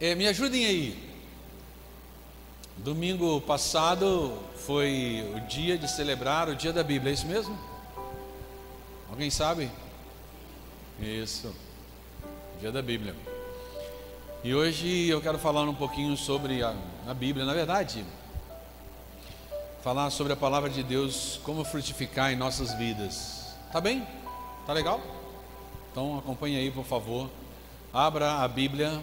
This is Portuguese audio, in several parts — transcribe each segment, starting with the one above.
É, me ajudem aí. Domingo passado foi o dia de celebrar o dia da Bíblia, é isso mesmo? Alguém sabe? Isso, dia da Bíblia. E hoje eu quero falar um pouquinho sobre a, a Bíblia, na verdade, falar sobre a palavra de Deus, como frutificar em nossas vidas. Tá bem? Tá legal? Então acompanhe aí, por favor. Abra a Bíblia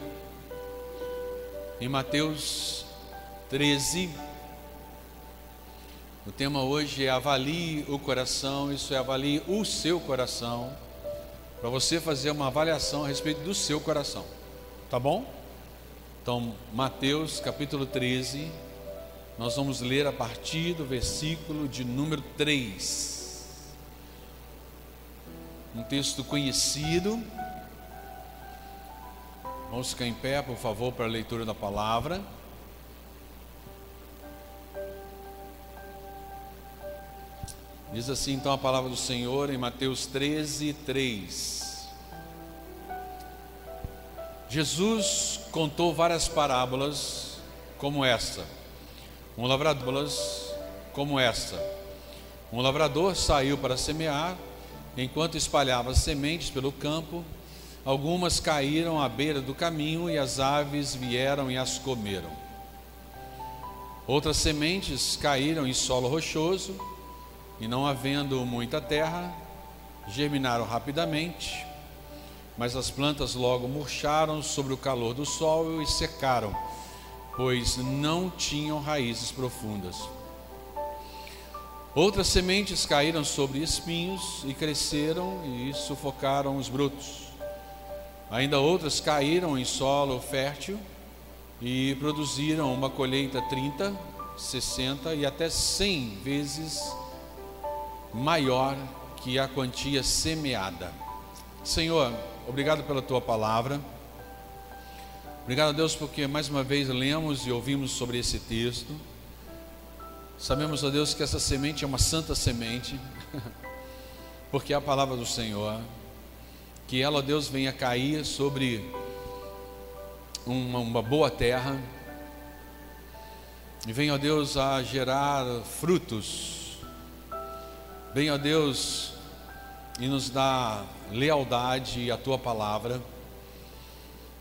em Mateus 13. O tema hoje é avalie o coração, isso é avalie o seu coração, para você fazer uma avaliação a respeito do seu coração. Tá bom? Então, Mateus capítulo 13, nós vamos ler a partir do versículo de número 3. Um texto conhecido. Vamos ficar em pé, por favor, para a leitura da palavra. Diz assim então a palavra do Senhor em Mateus 13, 3. Jesus contou várias parábolas como essa. Um lavrador como essa. Um lavrador saiu para semear, enquanto espalhava sementes pelo campo, algumas caíram à beira do caminho e as aves vieram e as comeram. Outras sementes caíram em solo rochoso, e não havendo muita terra, germinaram rapidamente, mas as plantas logo murcharam sobre o calor do sol e secaram, pois não tinham raízes profundas. Outras sementes caíram sobre espinhos e cresceram e sufocaram os brotos. Ainda outras caíram em solo fértil e produziram uma colheita 30, 60 e até 100 vezes maior que a quantia semeada. Senhor, obrigado pela tua palavra. Obrigado a Deus porque mais uma vez lemos e ouvimos sobre esse texto. Sabemos, a Deus, que essa semente é uma santa semente, porque é a palavra do Senhor. Que ela, Deus, venha cair sobre uma, uma boa terra e venha, Deus, a gerar frutos Venha, Deus, e nos dá lealdade à tua palavra.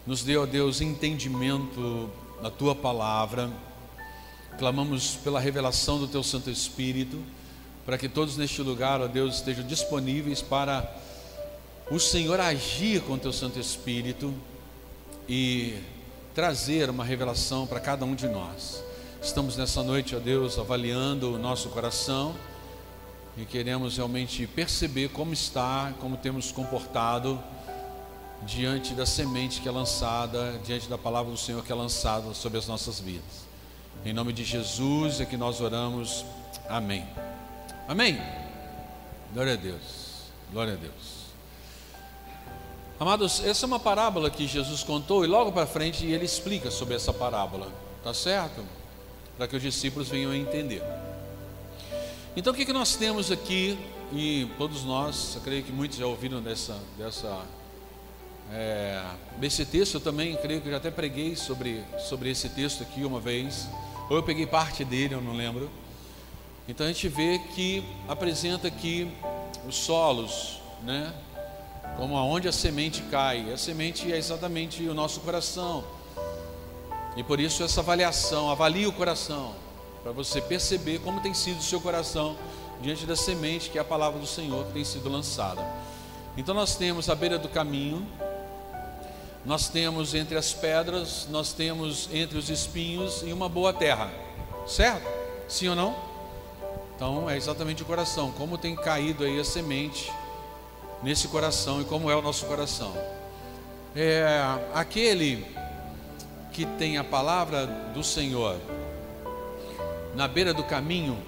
Nos dê, ó Deus, entendimento da tua palavra. Clamamos pela revelação do teu Santo Espírito, para que todos neste lugar, ó Deus, estejam disponíveis para o Senhor agir com o teu Santo Espírito e trazer uma revelação para cada um de nós. Estamos nessa noite, ó Deus, avaliando o nosso coração e queremos realmente perceber como está, como temos comportado diante da semente que é lançada, diante da palavra do Senhor que é lançada sobre as nossas vidas. Em nome de Jesus é que nós oramos. Amém. Amém. Glória a Deus. Glória a Deus. Amados, essa é uma parábola que Jesus contou e logo para frente ele explica sobre essa parábola, tá certo? Para que os discípulos venham a entender. Então o que, que nós temos aqui, e todos nós, eu creio que muitos já ouviram dessa, dessa, é, desse texto, eu também creio que já até preguei sobre, sobre esse texto aqui uma vez, ou eu peguei parte dele, eu não lembro. Então a gente vê que apresenta aqui os solos, né? Como aonde a semente cai. A semente é exatamente o nosso coração. E por isso essa avaliação, avalie o coração para você perceber como tem sido o seu coração diante da semente que é a palavra do Senhor que tem sido lançada. Então nós temos a beira do caminho, nós temos entre as pedras, nós temos entre os espinhos e uma boa terra, certo? Sim ou não? Então é exatamente o coração, como tem caído aí a semente nesse coração e como é o nosso coração. É aquele que tem a palavra do Senhor na beira do caminho,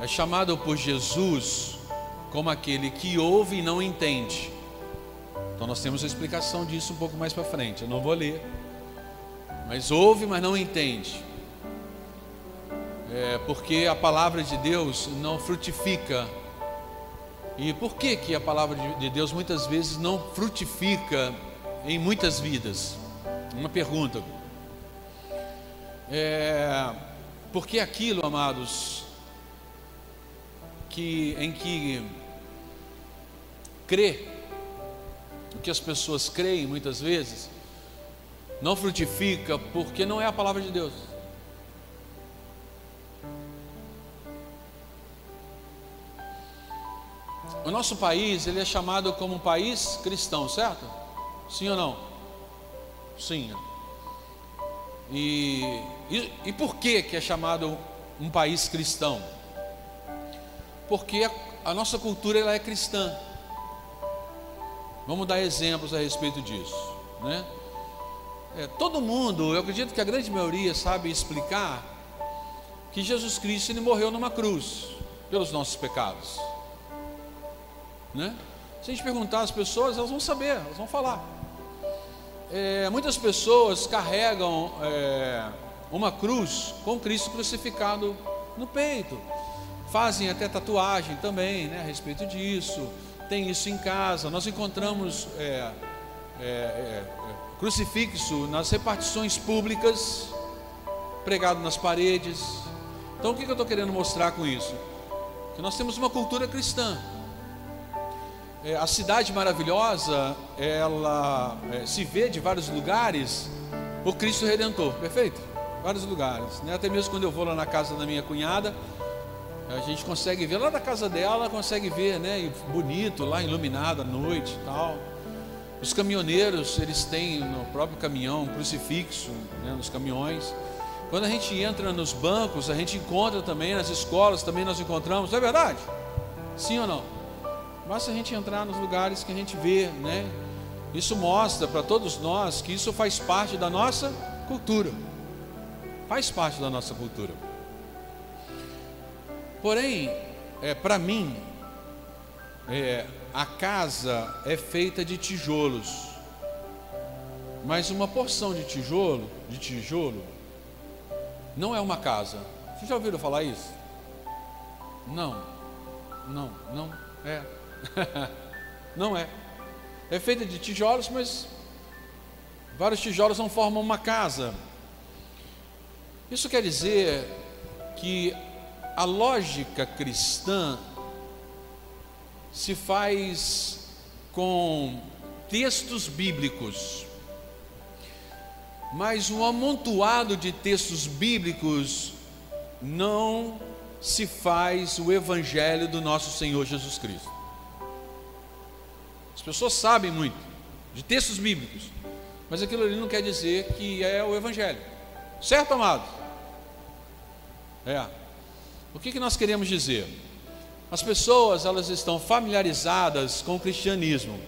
é chamado por Jesus como aquele que ouve e não entende. Então nós temos a explicação disso um pouco mais para frente. Eu não vou ler, mas ouve, mas não entende. É porque a palavra de Deus não frutifica. E por que que a palavra de Deus muitas vezes não frutifica em muitas vidas? uma pergunta. É, porque aquilo, amados, que em que crê, o que as pessoas creem muitas vezes, não frutifica porque não é a palavra de Deus. O nosso país, ele é chamado como um país cristão, certo? Sim ou não? Sim. E, e, e por que, que é chamado um país cristão? Porque a, a nossa cultura ela é cristã. Vamos dar exemplos a respeito disso, né? É, todo mundo, eu acredito que a grande maioria sabe explicar que Jesus Cristo ele morreu numa cruz pelos nossos pecados. Né? Se a gente perguntar às pessoas, elas vão saber, elas vão falar. É, muitas pessoas carregam é, uma cruz com Cristo crucificado no peito, fazem até tatuagem também né, a respeito disso, tem isso em casa. Nós encontramos é, é, é crucifixo nas repartições públicas, pregado nas paredes. Então, o que eu estou querendo mostrar com isso? Que nós temos uma cultura cristã é, a cidade maravilhosa, ela é, se vê de vários lugares o Cristo Redentor, perfeito? Vários lugares, né? Até mesmo quando eu vou lá na casa da minha cunhada, a gente consegue ver lá da casa dela, consegue ver, né? Bonito, lá iluminado à noite tal. Os caminhoneiros, eles têm no próprio caminhão um crucifixo, né, nos caminhões. Quando a gente entra nos bancos, a gente encontra também, nas escolas também nós encontramos, não é verdade? Sim ou não? Basta a gente entrar nos lugares que a gente vê, né? Isso mostra para todos nós que isso faz parte da nossa cultura. Faz parte da nossa cultura. Porém, é, para mim, é, a casa é feita de tijolos. Mas uma porção de tijolo, de tijolo, não é uma casa. Vocês já ouviram falar isso? Não, não, não é. não é. É feita de tijolos, mas vários tijolos não formam uma casa. Isso quer dizer que a lógica cristã se faz com textos bíblicos, mas um amontoado de textos bíblicos não se faz o evangelho do nosso Senhor Jesus Cristo. As pessoas sabem muito de textos bíblicos, mas aquilo ali não quer dizer que é o evangelho. Certo, amado? É. O que, que nós queremos dizer? As pessoas elas estão familiarizadas com o cristianismo.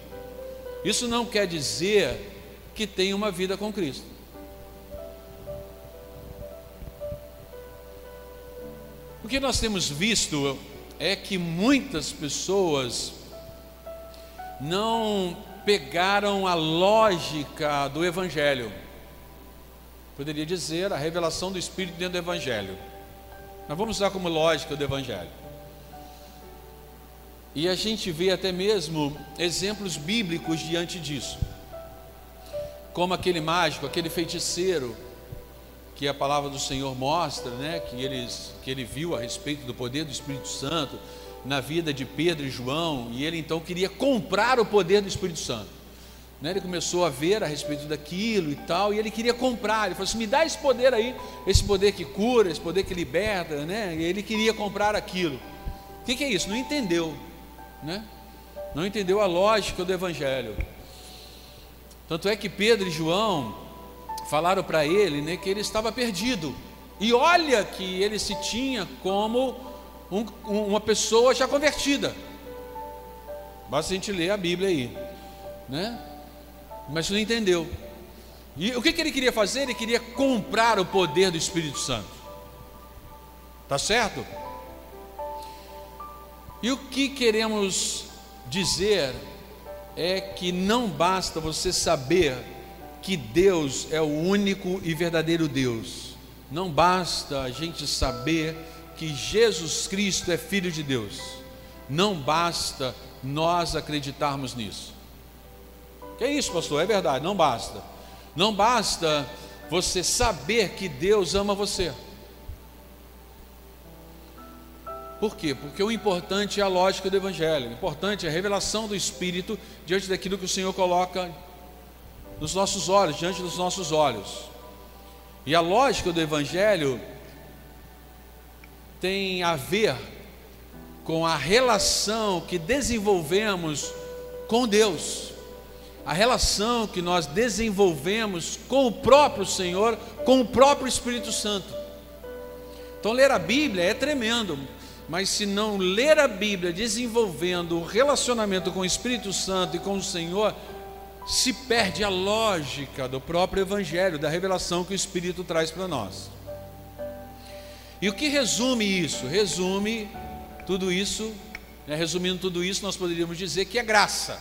Isso não quer dizer que tem uma vida com Cristo. O que nós temos visto é que muitas pessoas não pegaram a lógica do Evangelho. Poderia dizer a revelação do Espírito dentro do Evangelho. Nós vamos usar como lógica do Evangelho. E a gente vê até mesmo exemplos bíblicos diante disso. Como aquele mágico, aquele feiticeiro que a palavra do Senhor mostra, né, que, eles, que ele viu a respeito do poder do Espírito Santo na vida de Pedro e João, e ele então queria comprar o poder do Espírito Santo. Né, ele começou a ver a respeito daquilo e tal, e ele queria comprar. Ele falou assim: me dá esse poder aí, esse poder que cura, esse poder que liberta, né? E ele queria comprar aquilo. O que, que é isso? Não entendeu, né? Não entendeu a lógica do Evangelho. Tanto é que Pedro e João falaram para ele né, que ele estava perdido. E olha que ele se tinha como um, uma pessoa já convertida. Basta a gente ler a Bíblia aí, né? Mas não entendeu. E o que, que ele queria fazer? Ele queria comprar o poder do Espírito Santo. Tá certo? E o que queremos dizer é que não basta você saber que Deus é o único e verdadeiro Deus. Não basta a gente saber que Jesus Cristo é Filho de Deus. Não basta nós acreditarmos nisso. Que é isso, pastor? É verdade, não basta. Não basta você saber que Deus ama você. Por quê? Porque o importante é a lógica do Evangelho, o importante é a revelação do Espírito diante daquilo que o Senhor coloca nos nossos olhos, diante dos nossos olhos. E a lógica do Evangelho tem a ver com a relação que desenvolvemos com Deus, a relação que nós desenvolvemos com o próprio Senhor, com o próprio Espírito Santo. Então, ler a Bíblia é tremendo, mas se não ler a Bíblia desenvolvendo o relacionamento com o Espírito Santo e com o Senhor, se perde a lógica do próprio Evangelho, da revelação que o Espírito traz para nós. E o que resume isso? Resume tudo isso, né, resumindo tudo isso, nós poderíamos dizer que é graça,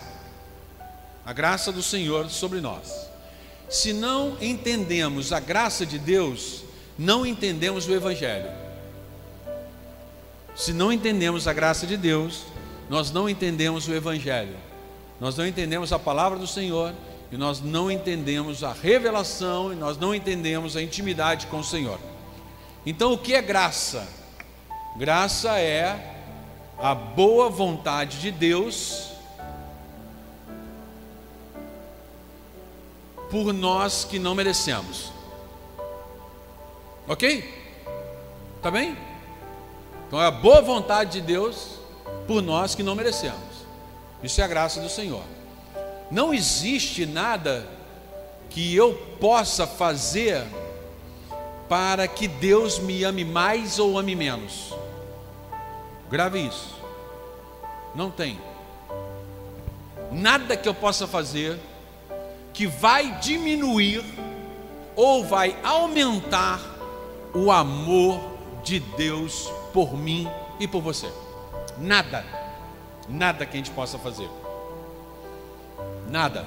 a graça do Senhor sobre nós. Se não entendemos a graça de Deus, não entendemos o Evangelho. Se não entendemos a graça de Deus, nós não entendemos o Evangelho, nós não entendemos a palavra do Senhor, e nós não entendemos a revelação, e nós não entendemos a intimidade com o Senhor. Então, o que é graça? Graça é a boa vontade de Deus por nós que não merecemos. Ok? Tá bem? Então é a boa vontade de Deus por nós que não merecemos. Isso é a graça do Senhor. Não existe nada que eu possa fazer para que Deus me ame mais ou ame menos. Grave isso. Não tem. Nada que eu possa fazer que vai diminuir ou vai aumentar o amor de Deus por mim e por você. Nada, nada que a gente possa fazer. Nada.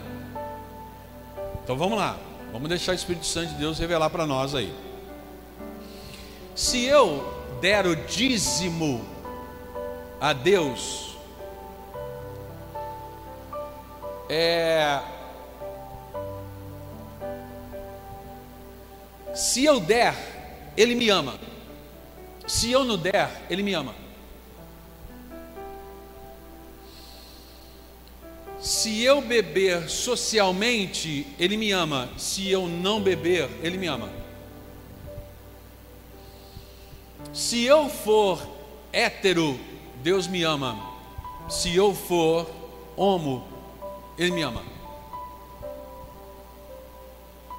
Então vamos lá, vamos deixar o Espírito Santo de Deus revelar para nós aí. Se eu der o dízimo a Deus, é, se eu der, Ele me ama. Se eu não der, Ele me ama. Se eu beber socialmente, Ele me ama. Se eu não beber, Ele me ama. Se eu for hétero, Deus me ama. Se eu for homo, Ele me ama.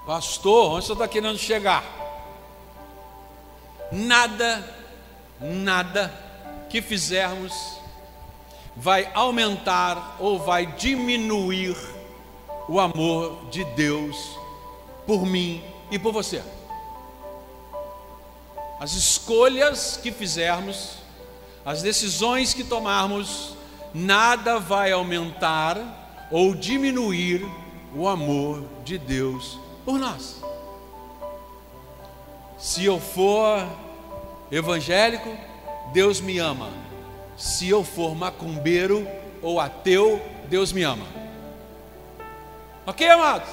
Pastor, onde você está querendo chegar? Nada nada que fizermos vai aumentar ou vai diminuir o amor de Deus por mim e por você. As escolhas que fizermos, as decisões que tomarmos, nada vai aumentar ou diminuir o amor de Deus por nós. Se eu for evangélico, Deus me ama. Se eu for macumbeiro ou ateu, Deus me ama. Ok, amados?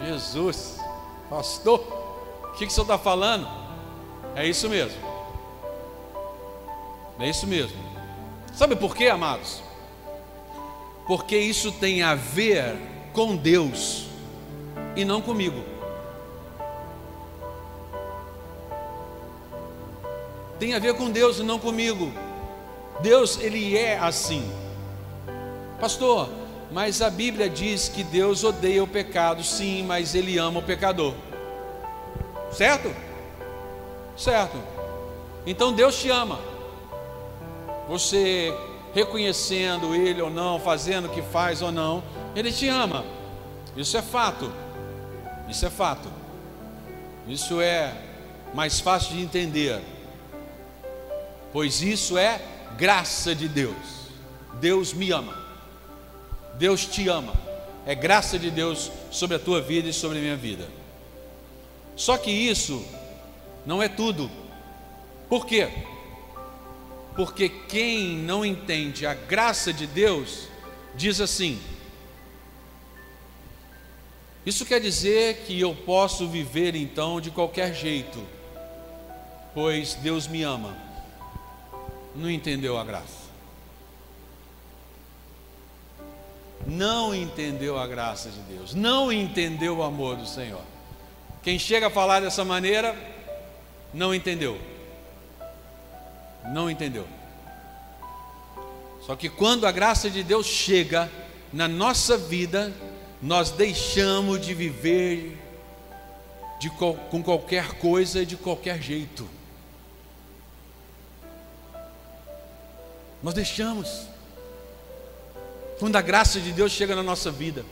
Jesus, pastor, o que, que o senhor está falando? É isso mesmo. É isso mesmo. Sabe por quê, amados? Porque isso tem a ver com Deus e não comigo. tem a ver com Deus e não comigo. Deus, ele é assim. Pastor, mas a Bíblia diz que Deus odeia o pecado, sim, mas ele ama o pecador. Certo? Certo. Então Deus te ama. Você reconhecendo ele ou não, fazendo o que faz ou não, ele te ama. Isso é fato. Isso é fato. Isso é mais fácil de entender pois isso é graça de Deus. Deus me ama, Deus te ama, é graça de Deus sobre a tua vida e sobre a minha vida. Só que isso não é tudo, por quê? Porque quem não entende a graça de Deus, diz assim: Isso quer dizer que eu posso viver então de qualquer jeito, pois Deus me ama. Não entendeu a graça. Não entendeu a graça de Deus, não entendeu o amor do Senhor. Quem chega a falar dessa maneira, não entendeu. Não entendeu. Só que quando a graça de Deus chega na nossa vida, nós deixamos de viver de, com qualquer coisa e de qualquer jeito. Nós deixamos. Quando a graça de Deus chega na nossa vida,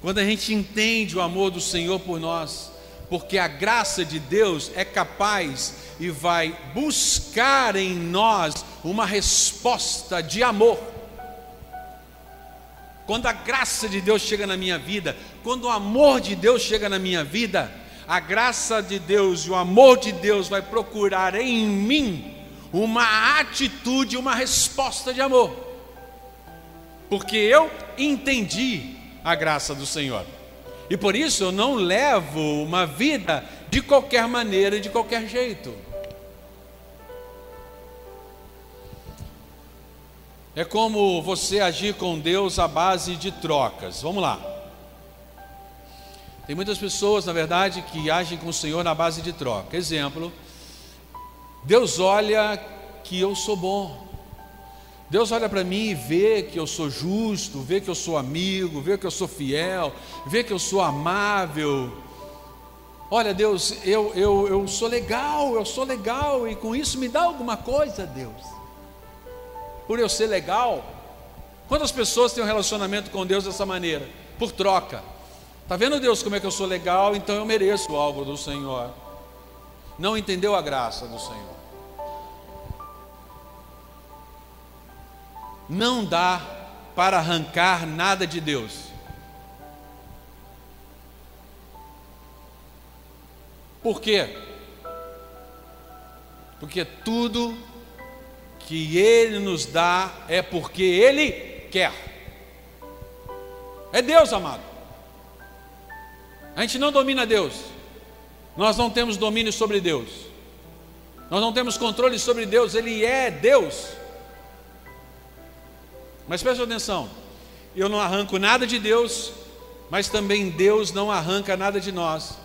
quando a gente entende o amor do Senhor por nós, porque a graça de Deus é capaz e vai buscar em nós uma resposta de amor. Quando a graça de Deus chega na minha vida, quando o amor de Deus chega na minha vida, a graça de Deus e o amor de Deus vai procurar em mim uma atitude, uma resposta de amor. Porque eu entendi a graça do Senhor. E por isso eu não levo uma vida de qualquer maneira e de qualquer jeito. É como você agir com Deus à base de trocas. Vamos lá. Tem muitas pessoas, na verdade, que agem com o Senhor na base de troca. Exemplo, Deus olha que eu sou bom. Deus olha para mim e vê que eu sou justo, vê que eu sou amigo, vê que eu sou fiel, vê que eu sou amável. Olha, Deus, eu, eu, eu sou legal, eu sou legal, e com isso me dá alguma coisa, Deus. Por eu ser legal. Quantas pessoas têm um relacionamento com Deus dessa maneira? Por troca. Está vendo, Deus, como é que eu sou legal, então eu mereço algo do Senhor. Não entendeu a graça do Senhor. Não dá para arrancar nada de Deus. Por quê? Porque tudo que Ele nos dá é porque Ele quer. É Deus, amado. A gente não domina Deus. Nós não temos domínio sobre Deus. Nós não temos controle sobre Deus. Ele é Deus. Mas preste atenção, eu não arranco nada de Deus, mas também Deus não arranca nada de nós.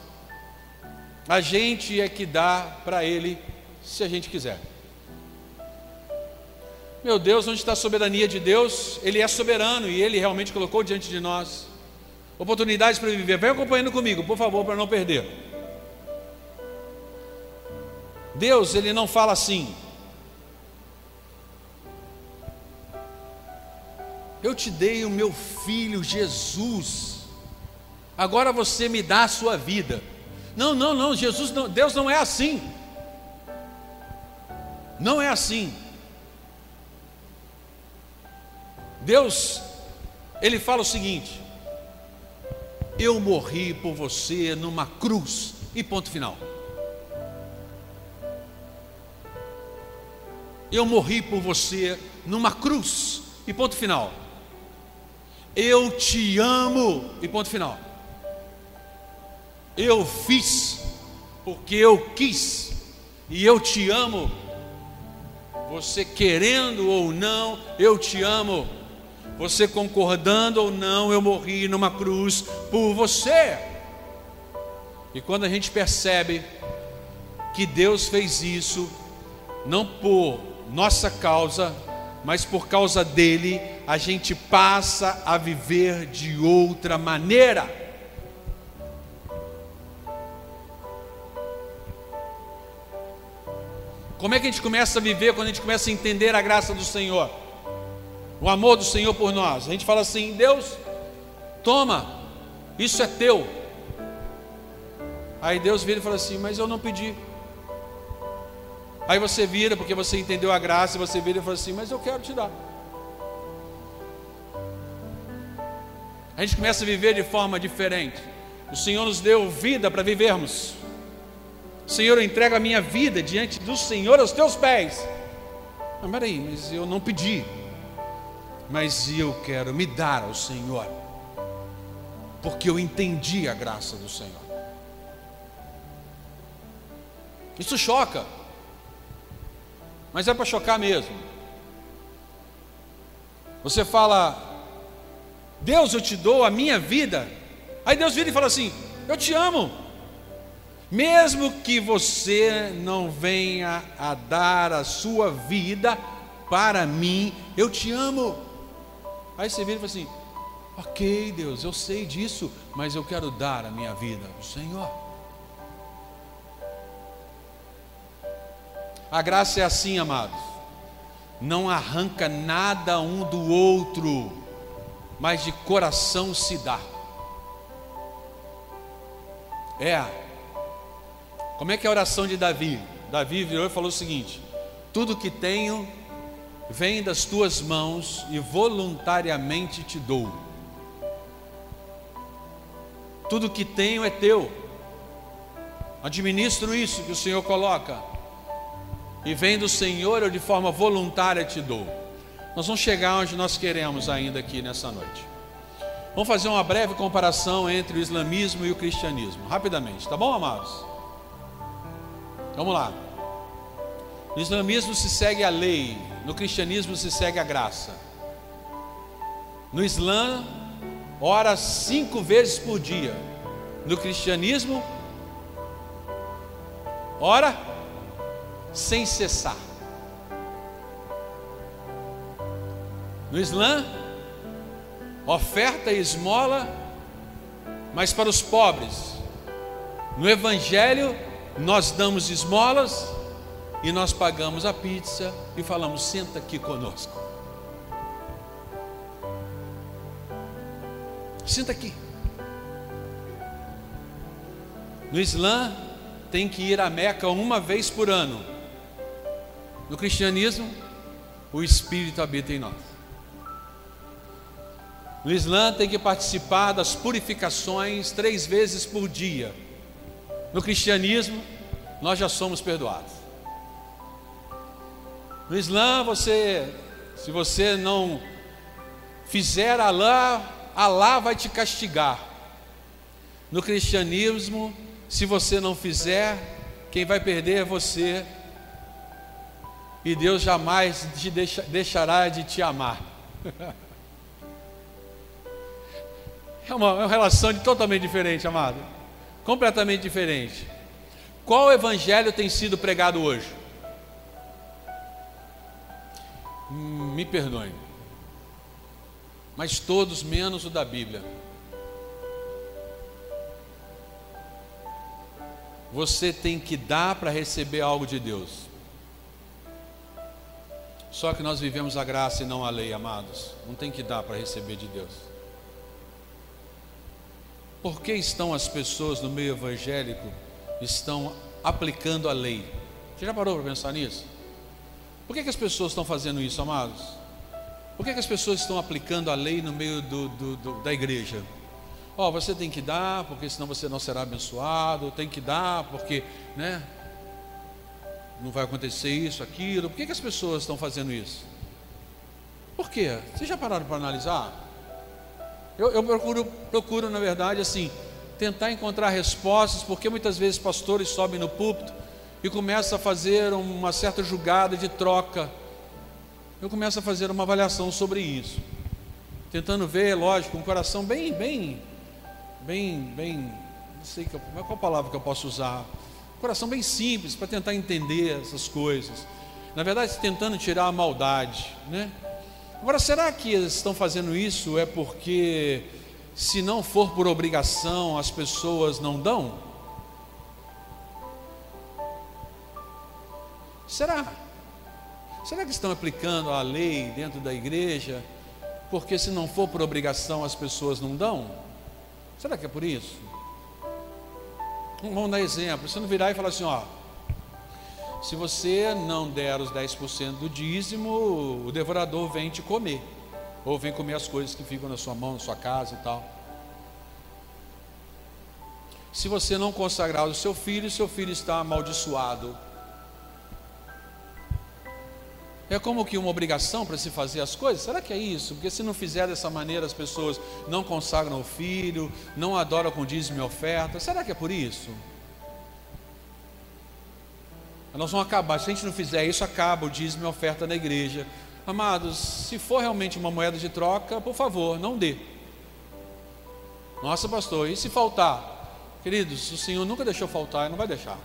A gente é que dá para Ele se a gente quiser. Meu Deus, onde está a soberania de Deus? Ele é soberano e Ele realmente colocou diante de nós oportunidades para viver. Vem acompanhando comigo, por favor, para não perder. Deus, Ele não fala assim, Eu te dei o meu filho Jesus. Agora você me dá a sua vida. Não, não, não, Jesus não, Deus não é assim. Não é assim. Deus, ele fala o seguinte: Eu morri por você numa cruz, e ponto final. Eu morri por você numa cruz, e ponto final. Eu te amo, e ponto final. Eu fiz porque eu quis, e eu te amo. Você querendo ou não, eu te amo. Você concordando ou não, eu morri numa cruz por você. E quando a gente percebe que Deus fez isso, não por nossa causa, mas por causa dele, a gente passa a viver de outra maneira. Como é que a gente começa a viver quando a gente começa a entender a graça do Senhor? O amor do Senhor por nós. A gente fala assim: Deus, toma, isso é teu. Aí Deus vira e fala assim: Mas eu não pedi. Aí você vira, porque você entendeu a graça, e você vira e fala assim: Mas eu quero te dar. A gente começa a viver de forma diferente. O Senhor nos deu vida para vivermos. Senhor, eu entrego a minha vida diante do Senhor aos teus pés. Mas peraí, mas eu não pedi. Mas eu quero me dar ao Senhor. porque eu entendi a graça do Senhor. Isso choca, mas é para chocar mesmo. Você fala, Deus, eu te dou a minha vida. Aí Deus vira e fala assim: Eu te amo. Mesmo que você não venha a dar a sua vida para mim, eu te amo. Aí você vira e fala assim: Ok, Deus, eu sei disso, mas eu quero dar a minha vida ao Senhor. A graça é assim, amados. Não arranca nada um do outro, mas de coração se dá. É. Como é que é a oração de Davi? Davi virou e falou o seguinte: Tudo que tenho vem das tuas mãos e voluntariamente te dou. Tudo que tenho é teu. Administro isso que o Senhor coloca. E vem do Senhor, eu de forma voluntária te dou. Nós vamos chegar onde nós queremos ainda aqui nessa noite. Vamos fazer uma breve comparação entre o islamismo e o cristianismo, rapidamente, tá bom, amados? Vamos lá. No islamismo se segue a lei, no cristianismo se segue a graça. No Islã, ora cinco vezes por dia. No cristianismo, ora sem cessar. No Islã, oferta e esmola, mas para os pobres. No Evangelho, nós damos esmolas e nós pagamos a pizza e falamos: senta aqui conosco. Senta aqui. No Islã, tem que ir a Meca uma vez por ano. No cristianismo, o Espírito habita em nós. No Islã, tem que participar das purificações três vezes por dia. No cristianismo, nós já somos perdoados. No Islã, você, se você não fizer Alá, Alá vai te castigar. No cristianismo, se você não fizer, quem vai perder é você. E Deus jamais te deixa, deixará de te amar. É uma, é uma relação totalmente diferente, amado. Completamente diferente. Qual evangelho tem sido pregado hoje? me perdoe, mas todos menos o da Bíblia. Você tem que dar para receber algo de Deus. Só que nós vivemos a graça e não a lei, amados. Não tem que dar para receber de Deus. Por que estão as pessoas no meio evangélico estão aplicando a lei? Você já parou para pensar nisso? Por que, que as pessoas estão fazendo isso, amados? Por que, que as pessoas estão aplicando a lei no meio do, do, do, da igreja? Ó, oh, você tem que dar, porque senão você não será abençoado, tem que dar, porque, né? Não vai acontecer isso, aquilo. Por que, que as pessoas estão fazendo isso? Por quê? Vocês já pararam para analisar? Eu, eu procuro, procuro, na verdade, assim, tentar encontrar respostas, porque muitas vezes pastores sobem no púlpito e começa a fazer uma certa julgada de troca. Eu começo a fazer uma avaliação sobre isso, tentando ver, lógico, um coração bem, bem, bem, bem, não sei qual, qual palavra que eu posso usar, um coração bem simples para tentar entender essas coisas. Na verdade, tentando tirar a maldade, né? Agora, será que eles estão fazendo isso é porque se não for por obrigação as pessoas não dão? Será? Será que estão aplicando a lei dentro da igreja? Porque se não for por obrigação as pessoas não dão? Será que é por isso? Vamos dar exemplo. Você não virar e falar assim, ó. Se você não der os 10% do dízimo, o devorador vem te comer. Ou vem comer as coisas que ficam na sua mão, na sua casa e tal. Se você não consagrar o seu filho, seu filho está amaldiçoado É como que uma obrigação para se fazer as coisas? Será que é isso? Porque se não fizer dessa maneira, as pessoas não consagram o filho, não adoram com dízimo e oferta. Será que é por isso? Nós vamos acabar. Se a gente não fizer isso, acaba o dízimo e oferta na igreja. Amados, se for realmente uma moeda de troca, por favor, não dê. Nossa, pastor, e se faltar? Queridos, o Senhor nunca deixou faltar e não vai deixar.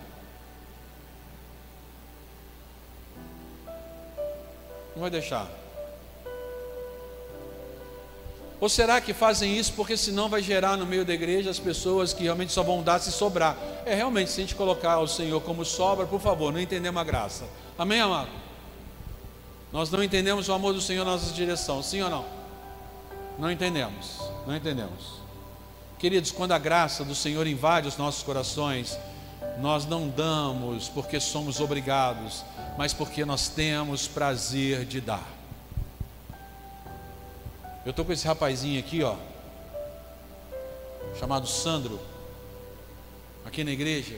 Não vai deixar. Ou será que fazem isso porque senão vai gerar no meio da igreja as pessoas que realmente só vão dar se sobrar? É realmente, se a gente colocar o Senhor como sobra, por favor, não entendemos a graça. Amém, amado? Nós não entendemos o amor do Senhor na nossa direção, sim ou não? Não entendemos, não entendemos. Queridos, quando a graça do Senhor invade os nossos corações, nós não damos porque somos obrigados, mas porque nós temos prazer de dar. Eu estou com esse rapazinho aqui, ó, chamado Sandro, aqui na igreja.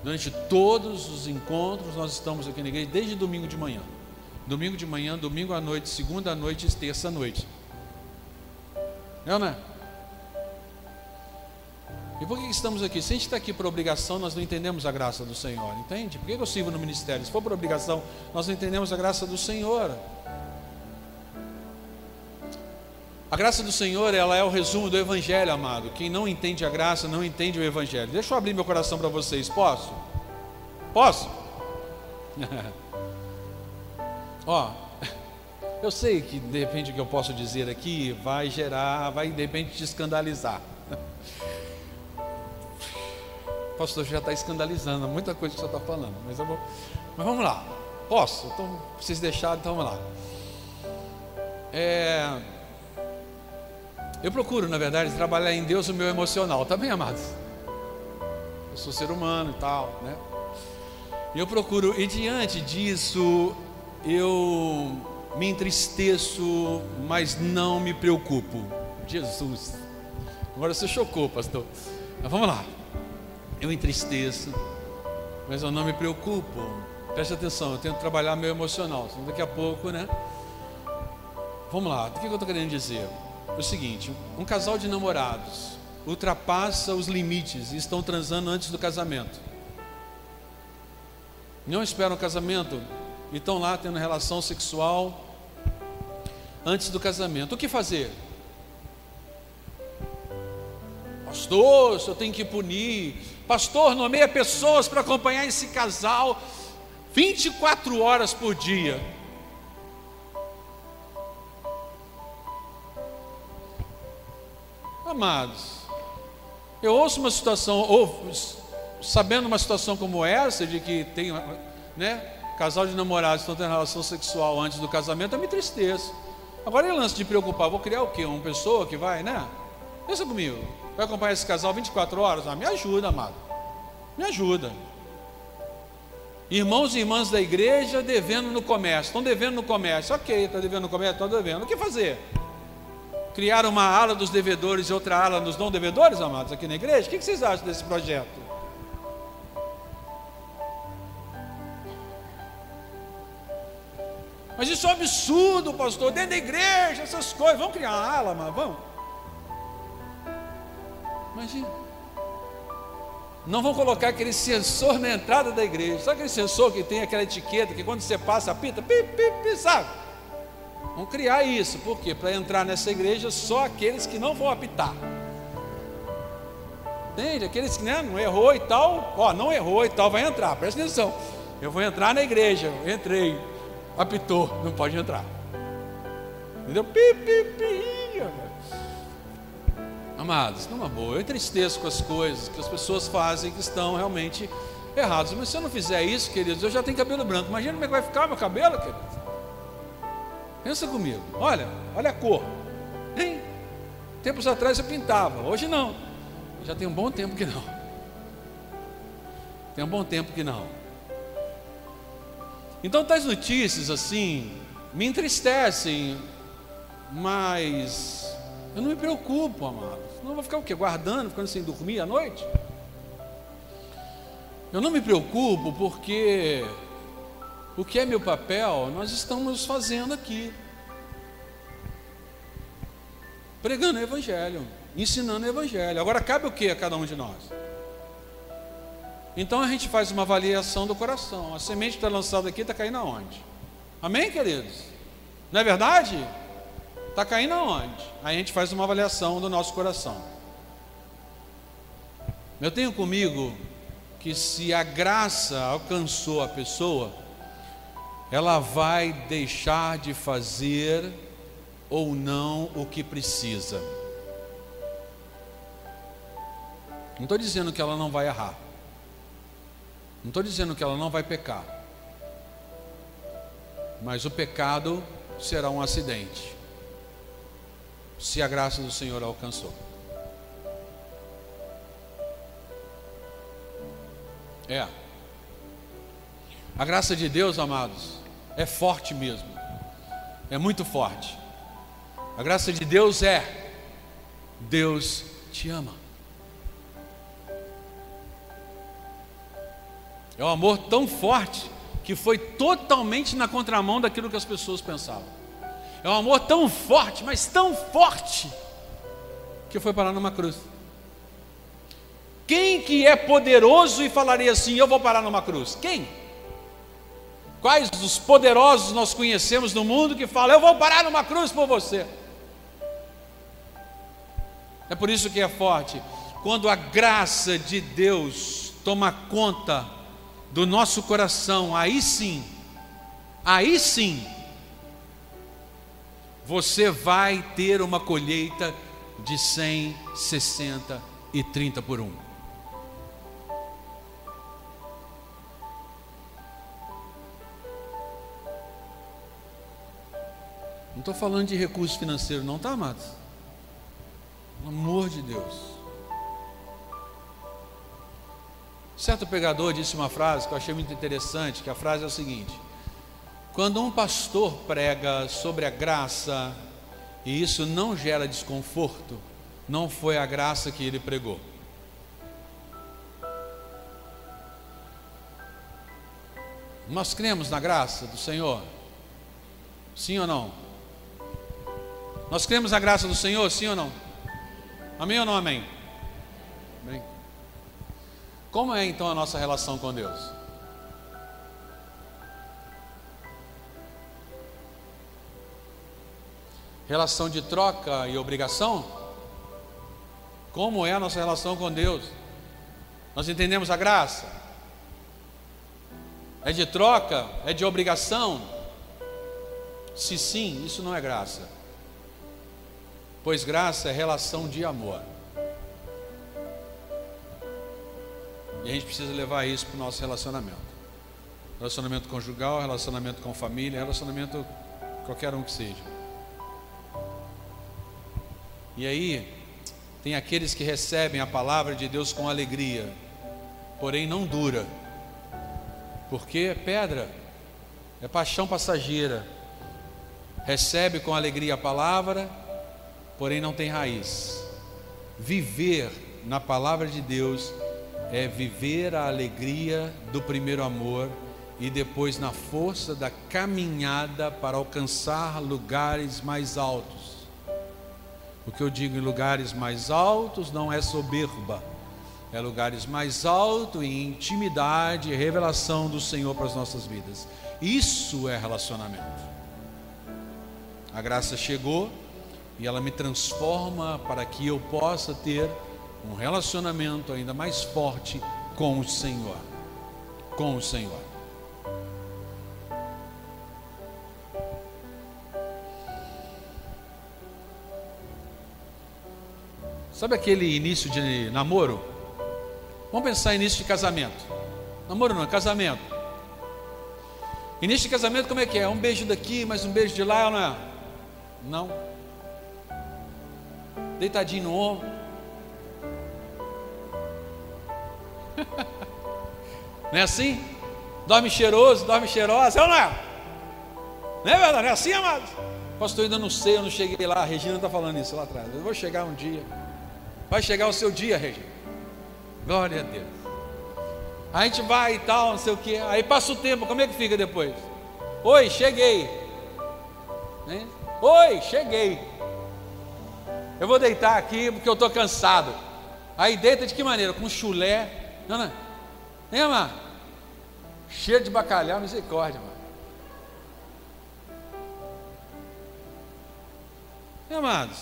Durante todos os encontros, nós estamos aqui na igreja desde domingo de manhã. Domingo de manhã, domingo à noite, segunda à noite e terça à noite. É ou não é? E por que estamos aqui? Se a gente está aqui por obrigação, nós não entendemos a graça do Senhor, entende? Por que eu sirvo no ministério? Se for por obrigação, nós não entendemos a graça do Senhor. A graça do Senhor, ela é o resumo do Evangelho, amado. Quem não entende a graça, não entende o Evangelho. Deixa eu abrir meu coração para vocês, posso? Posso? Ó, eu sei que de repente o que eu posso dizer aqui vai gerar, vai de repente te escandalizar. O pastor já está escandalizando muita coisa que você está falando, mas eu vou. Mas vamos lá. Posso? Então, vocês deixaram, então vamos lá. É, eu procuro, na verdade, trabalhar em Deus o meu emocional, tá bem, amados? Eu sou ser humano e tal, né? E eu procuro, e diante disso, eu me entristeço, mas não me preocupo. Jesus. Agora você chocou, pastor. Mas vamos lá. Eu entristeço, mas eu não me preocupo. Preste atenção, eu tento trabalhar meu emocional. Senão daqui a pouco, né? Vamos lá, o que eu estou querendo dizer? O seguinte: um casal de namorados ultrapassa os limites e estão transando antes do casamento. Não esperam o casamento e estão lá tendo relação sexual antes do casamento. O que fazer? Pastor, eu tenho que punir. Pastor, nomeia pessoas para acompanhar esse casal 24 horas por dia. Amados, eu ouço uma situação, ou sabendo uma situação como essa, de que tem, né, casal de namorados estão tendo relação sexual antes do casamento, eu me tristeço. Agora é lance de preocupar, vou criar o quê? Uma pessoa que vai, né? Pensa comigo, vai acompanhar esse casal 24 horas? Ah, me ajuda, amado. Me ajuda. Irmãos e irmãs da igreja devendo no comércio, estão devendo no comércio, ok, está devendo no comércio, estão devendo. O que fazer? Criar uma ala dos devedores e outra ala dos não devedores, amados, aqui na igreja? O que vocês acham desse projeto? Mas isso é um absurdo, pastor, dentro da igreja, essas coisas. Vamos criar uma ala, mas vamos. Imagina. Não vão colocar aquele sensor na entrada da igreja. Sabe aquele sensor que tem aquela etiqueta que quando você passa, apita, pi, pi, pi, sabe? Vamos criar isso, por quê? Para entrar nessa igreja só aqueles que não vão apitar. Entende? Aqueles que né, não errou e tal, ó, não errou e tal, vai entrar, presta atenção. Eu vou entrar na igreja, entrei, apitou, não pode entrar. Entendeu? Pi, pi, pi. Amados, boa. Eu entristeço com as coisas que as pessoas fazem que estão realmente erradas. Mas se eu não fizer isso, queridos, eu já tenho cabelo branco. Imagina como é que vai ficar meu cabelo, queridos. Pensa comigo. Olha, olha a cor. Hein? Tempos atrás eu pintava, hoje não. Já tem um bom tempo que não. Tem um bom tempo que não. Então tais notícias assim me entristecem, mas eu não me preocupo, amado. Não vou ficar o quê? Guardando, ficando sem dormir à noite? Eu não me preocupo porque o que é meu papel, nós estamos fazendo aqui. Pregando o Evangelho, ensinando o Evangelho. Agora cabe o que a cada um de nós? Então a gente faz uma avaliação do coração. A semente está lançada aqui, está caindo aonde? Amém, queridos? Não é verdade? Está caindo aonde? Aí a gente faz uma avaliação do nosso coração. Eu tenho comigo que se a graça alcançou a pessoa, ela vai deixar de fazer ou não o que precisa. Não estou dizendo que ela não vai errar. Não estou dizendo que ela não vai pecar. Mas o pecado será um acidente. Se a graça do Senhor alcançou. É. A graça de Deus, amados, é forte mesmo. É muito forte. A graça de Deus é: Deus te ama. É um amor tão forte que foi totalmente na contramão daquilo que as pessoas pensavam. É um amor tão forte, mas tão forte, que foi parar numa cruz. Quem que é poderoso e falaria assim: Eu vou parar numa cruz? Quem? Quais os poderosos nós conhecemos no mundo que falam: Eu vou parar numa cruz por você? É por isso que é forte. Quando a graça de Deus toma conta do nosso coração, aí sim, aí sim, você vai ter uma colheita de 100, 60 e 30 por um. Não estou falando de recurso financeiro, não, tá, amados? Pelo amor de Deus. Certo pregador disse uma frase que eu achei muito interessante, que a frase é o seguinte: Quando um pastor prega sobre a graça e isso não gera desconforto, não foi a graça que ele pregou. Nós cremos na graça do Senhor? Sim ou não? Nós cremos na graça do Senhor, sim ou não? Amém ou não amém? Amém. Como é então a nossa relação com Deus? Relação de troca e obrigação? Como é a nossa relação com Deus? Nós entendemos a graça? É de troca? É de obrigação? Se sim, isso não é graça pois graça é relação de amor. E a gente precisa levar isso para o nosso relacionamento. Relacionamento conjugal, relacionamento com família, relacionamento qualquer um que seja. E aí, tem aqueles que recebem a palavra de Deus com alegria, porém não dura, porque é pedra, é paixão passageira. Recebe com alegria a palavra, porém não tem raiz. Viver na palavra de Deus é viver a alegria do primeiro amor e depois na força da caminhada para alcançar lugares mais altos. O que eu digo em lugares mais altos não é soberba, é lugares mais altos em intimidade e revelação do Senhor para as nossas vidas. Isso é relacionamento. A graça chegou, e ela me transforma para que eu possa ter um relacionamento ainda mais forte com o Senhor. Com o Senhor. Sabe aquele início de namoro? Vamos pensar início de casamento. Namoro não, casamento. Início de casamento como é que é? Um beijo daqui, mais um beijo de lá, não é? Não deitadinho no ombro. não é assim? Dorme cheiroso, dorme cheirosa, é ou não é? Não é verdade? Não é assim, amados? Pastor, ainda não sei, eu não cheguei lá. A Regina está falando isso lá atrás. Eu vou chegar um dia. Vai chegar o seu dia, Regina. Glória a Deus. A gente vai e tal, não sei o que. Aí passa o tempo, como é que fica depois? Oi, cheguei. Hein? Oi, cheguei. Eu vou deitar aqui porque eu estou cansado. Aí deita de que maneira? Com chulé. Não, não. Amar? Cheio de bacalhau, misericórdia, mano. Amados?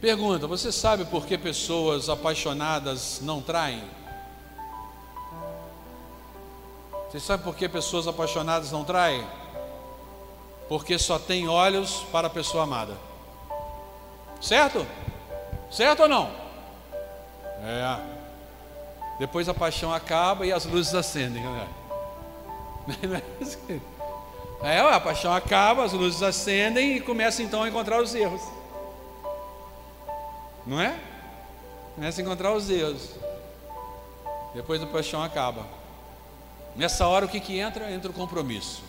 Pergunta: Você sabe por que pessoas apaixonadas não traem? Você sabe por que pessoas apaixonadas não traem? Porque só tem olhos para a pessoa amada. Certo? Certo ou não? É. Depois a paixão acaba e as luzes acendem. Né? É, a paixão acaba, as luzes acendem e começa então a encontrar os erros. Não é? Começa a encontrar os erros. Depois a paixão acaba. Nessa hora o que, que entra? Entra o compromisso.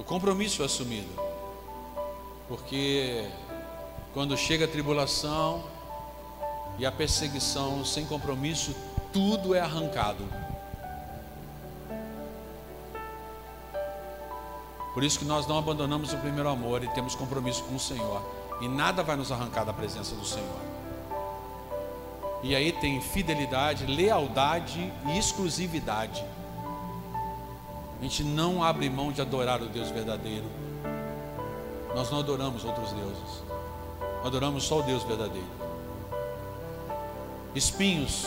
O compromisso assumido. Porque quando chega a tribulação e a perseguição sem compromisso, tudo é arrancado. Por isso que nós não abandonamos o primeiro amor e temos compromisso com o Senhor. E nada vai nos arrancar da presença do Senhor. E aí tem fidelidade, lealdade e exclusividade. A gente não abre mão de adorar o Deus verdadeiro. Nós não adoramos outros deuses. Adoramos só o Deus verdadeiro. Espinhos.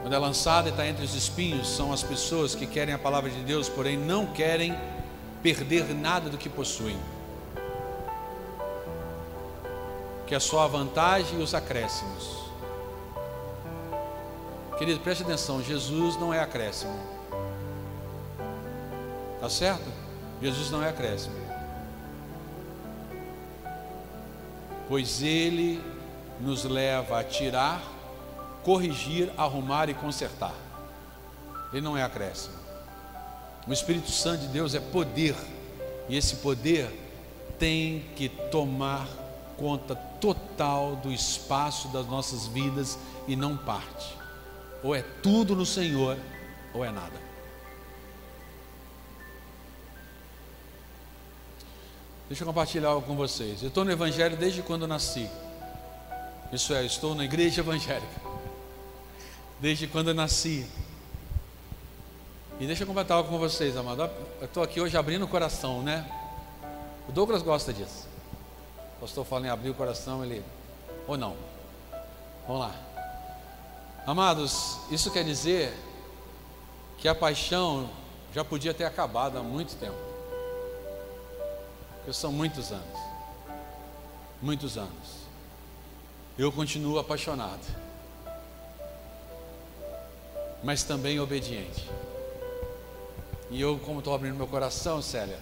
Quando é lançada e está entre os espinhos, são as pessoas que querem a palavra de Deus, porém não querem perder nada do que possuem. Que é só a vantagem e os acréscimos. Querido, preste atenção: Jesus não é acréscimo. Tá certo? Jesus não é acréscimo. Pois ele nos leva a tirar, corrigir, arrumar e consertar. Ele não é acréscimo. O Espírito Santo de Deus é poder, e esse poder tem que tomar conta total do espaço das nossas vidas e não parte. Ou é tudo no Senhor, ou é nada. Deixa eu compartilhar algo com vocês. Eu estou no Evangelho desde quando nasci. Isso é, estou na igreja evangélica. Desde quando nasci. E deixa eu compartilhar algo com vocês, amado. Eu estou aqui hoje abrindo o coração, né? O Douglas gosta disso. O pastor fala em abrir o coração, ele. Ou não? Vamos lá. Amados, isso quer dizer que a paixão já podia ter acabado há muito tempo. Porque são muitos anos. Muitos anos. Eu continuo apaixonado. Mas também obediente. E eu, como estou abrindo meu coração, Célia,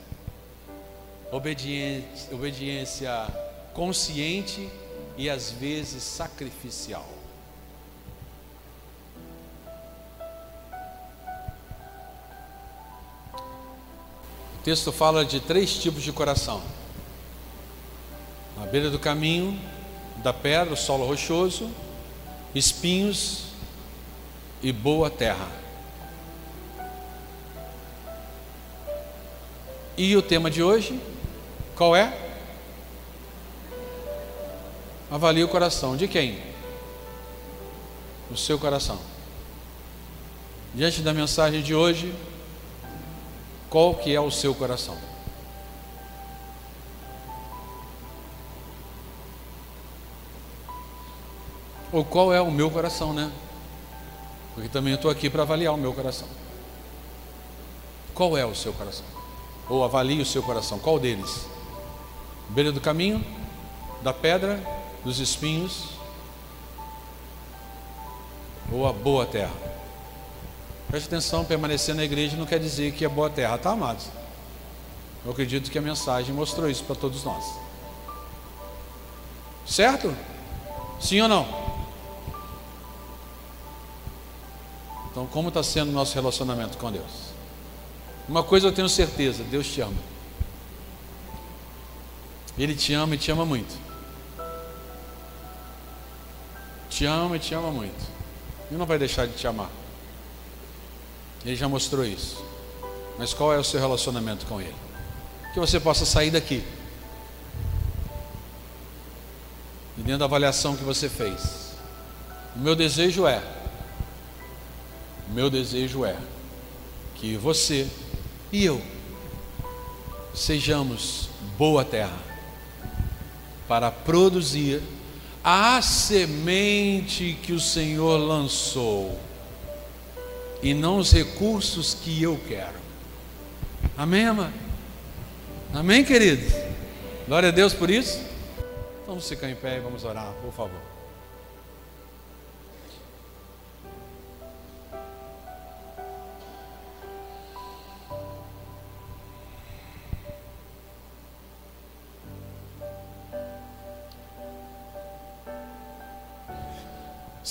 obediência, obediência consciente e às vezes sacrificial. Texto fala de três tipos de coração: na beira do caminho, da pedra, o solo rochoso, espinhos e boa terra. E o tema de hoje, qual é? Avalie o coração. De quem? O seu coração. Diante da mensagem de hoje, qual que é o seu coração? Ou qual é o meu coração, né? Porque também eu estou aqui para avaliar o meu coração. Qual é o seu coração? Ou avalie o seu coração, qual deles? Beira do caminho, da pedra, dos espinhos, ou a boa terra? Preste atenção, permanecer na igreja não quer dizer que é boa terra, tá, amados? Eu acredito que a mensagem mostrou isso para todos nós. Certo? Sim ou não? Então, como está sendo o nosso relacionamento com Deus? Uma coisa eu tenho certeza: Deus te ama. Ele te ama e te ama muito. te ama e te ama muito. E não vai deixar de te amar. Ele já mostrou isso. Mas qual é o seu relacionamento com Ele? Que você possa sair daqui. E dentro da avaliação que você fez. O meu desejo é. O meu desejo é que você e eu sejamos boa terra para produzir a semente que o Senhor lançou e não os recursos que eu quero. Amém, amado? Amém, queridos? Glória a Deus por isso. Vamos ficar em pé e vamos orar, por favor.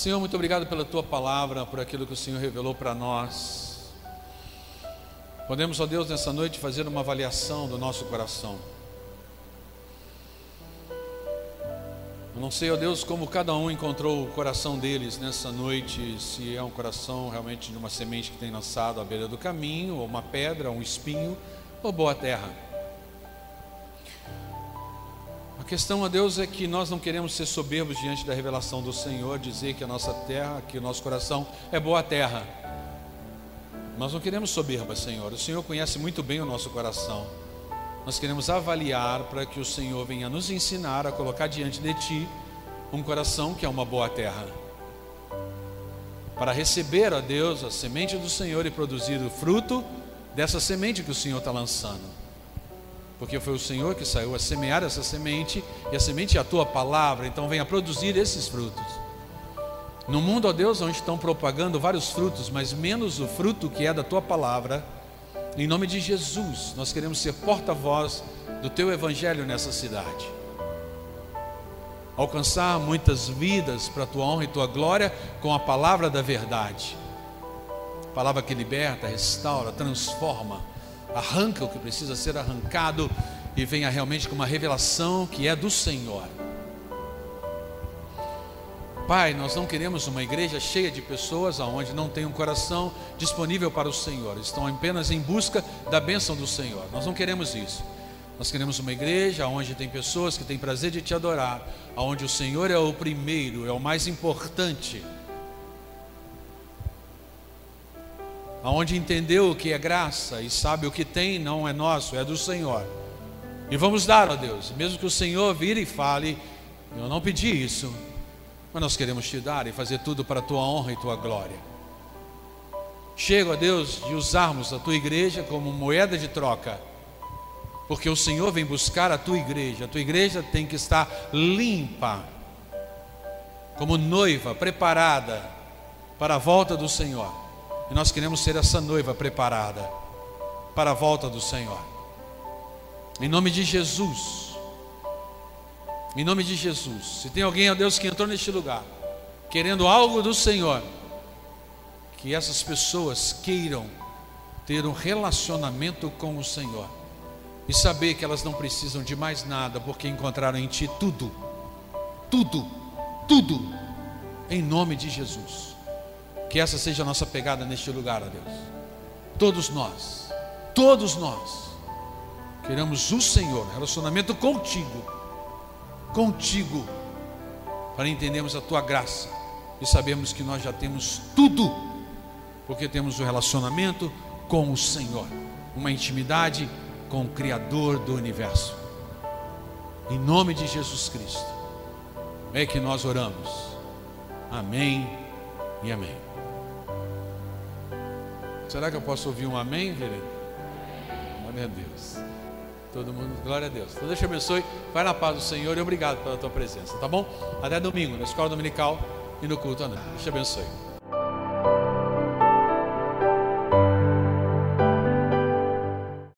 Senhor, muito obrigado pela tua palavra, por aquilo que o Senhor revelou para nós. Podemos, ó Deus, nessa noite fazer uma avaliação do nosso coração. Eu não sei, ó Deus, como cada um encontrou o coração deles nessa noite, se é um coração realmente de uma semente que tem lançado à beira do caminho, ou uma pedra, um espinho, ou boa terra. A questão a Deus é que nós não queremos ser soberbos diante da revelação do Senhor, dizer que a nossa terra, que o nosso coração é boa terra. Nós não queremos soberba, Senhor. O Senhor conhece muito bem o nosso coração. Nós queremos avaliar para que o Senhor venha nos ensinar a colocar diante de Ti um coração que é uma boa terra. Para receber a Deus a semente do Senhor e produzir o fruto dessa semente que o Senhor está lançando porque foi o Senhor que saiu a semear essa semente, e a semente é a tua palavra, então venha produzir esses frutos. No mundo, ó Deus, onde estão propagando vários frutos, mas menos o fruto que é da tua palavra, em nome de Jesus, nós queremos ser porta-voz do teu evangelho nessa cidade. Alcançar muitas vidas para a tua honra e tua glória com a palavra da verdade. Palavra que liberta, restaura, transforma arranca o que precisa ser arrancado e venha realmente com uma revelação que é do Senhor. Pai, nós não queremos uma igreja cheia de pessoas aonde não tem um coração disponível para o Senhor, estão apenas em busca da bênção do Senhor. Nós não queremos isso. Nós queremos uma igreja onde tem pessoas que têm prazer de te adorar, onde o Senhor é o primeiro, é o mais importante aonde entendeu o que é graça e sabe o que tem não é nosso, é do Senhor. E vamos dar a Deus, mesmo que o Senhor vire e fale, eu não pedi isso, mas nós queremos te dar e fazer tudo para a tua honra e tua glória. Chego a Deus de usarmos a tua igreja como moeda de troca, porque o Senhor vem buscar a tua igreja, a tua igreja tem que estar limpa, como noiva, preparada para a volta do Senhor. Nós queremos ser essa noiva preparada para a volta do Senhor. Em nome de Jesus. Em nome de Jesus. Se tem alguém, ó Deus, que entrou neste lugar, querendo algo do Senhor, que essas pessoas queiram ter um relacionamento com o Senhor e saber que elas não precisam de mais nada, porque encontraram em Ti tudo, tudo, tudo, em nome de Jesus. Que essa seja a nossa pegada neste lugar, ó Deus. Todos nós, todos nós, queremos o Senhor, relacionamento contigo, contigo, para entendermos a tua graça e sabemos que nós já temos tudo, porque temos o um relacionamento com o Senhor, uma intimidade com o Criador do universo. Em nome de Jesus Cristo, é que nós oramos. Amém e amém. Será que eu posso ouvir um amém, querido? Glória a Deus. Todo mundo, glória a Deus. Então Deus te abençoe. Vai na paz do Senhor e obrigado pela tua presença, tá bom? Até domingo, na escola dominical e no culto à noite. Deus te abençoe.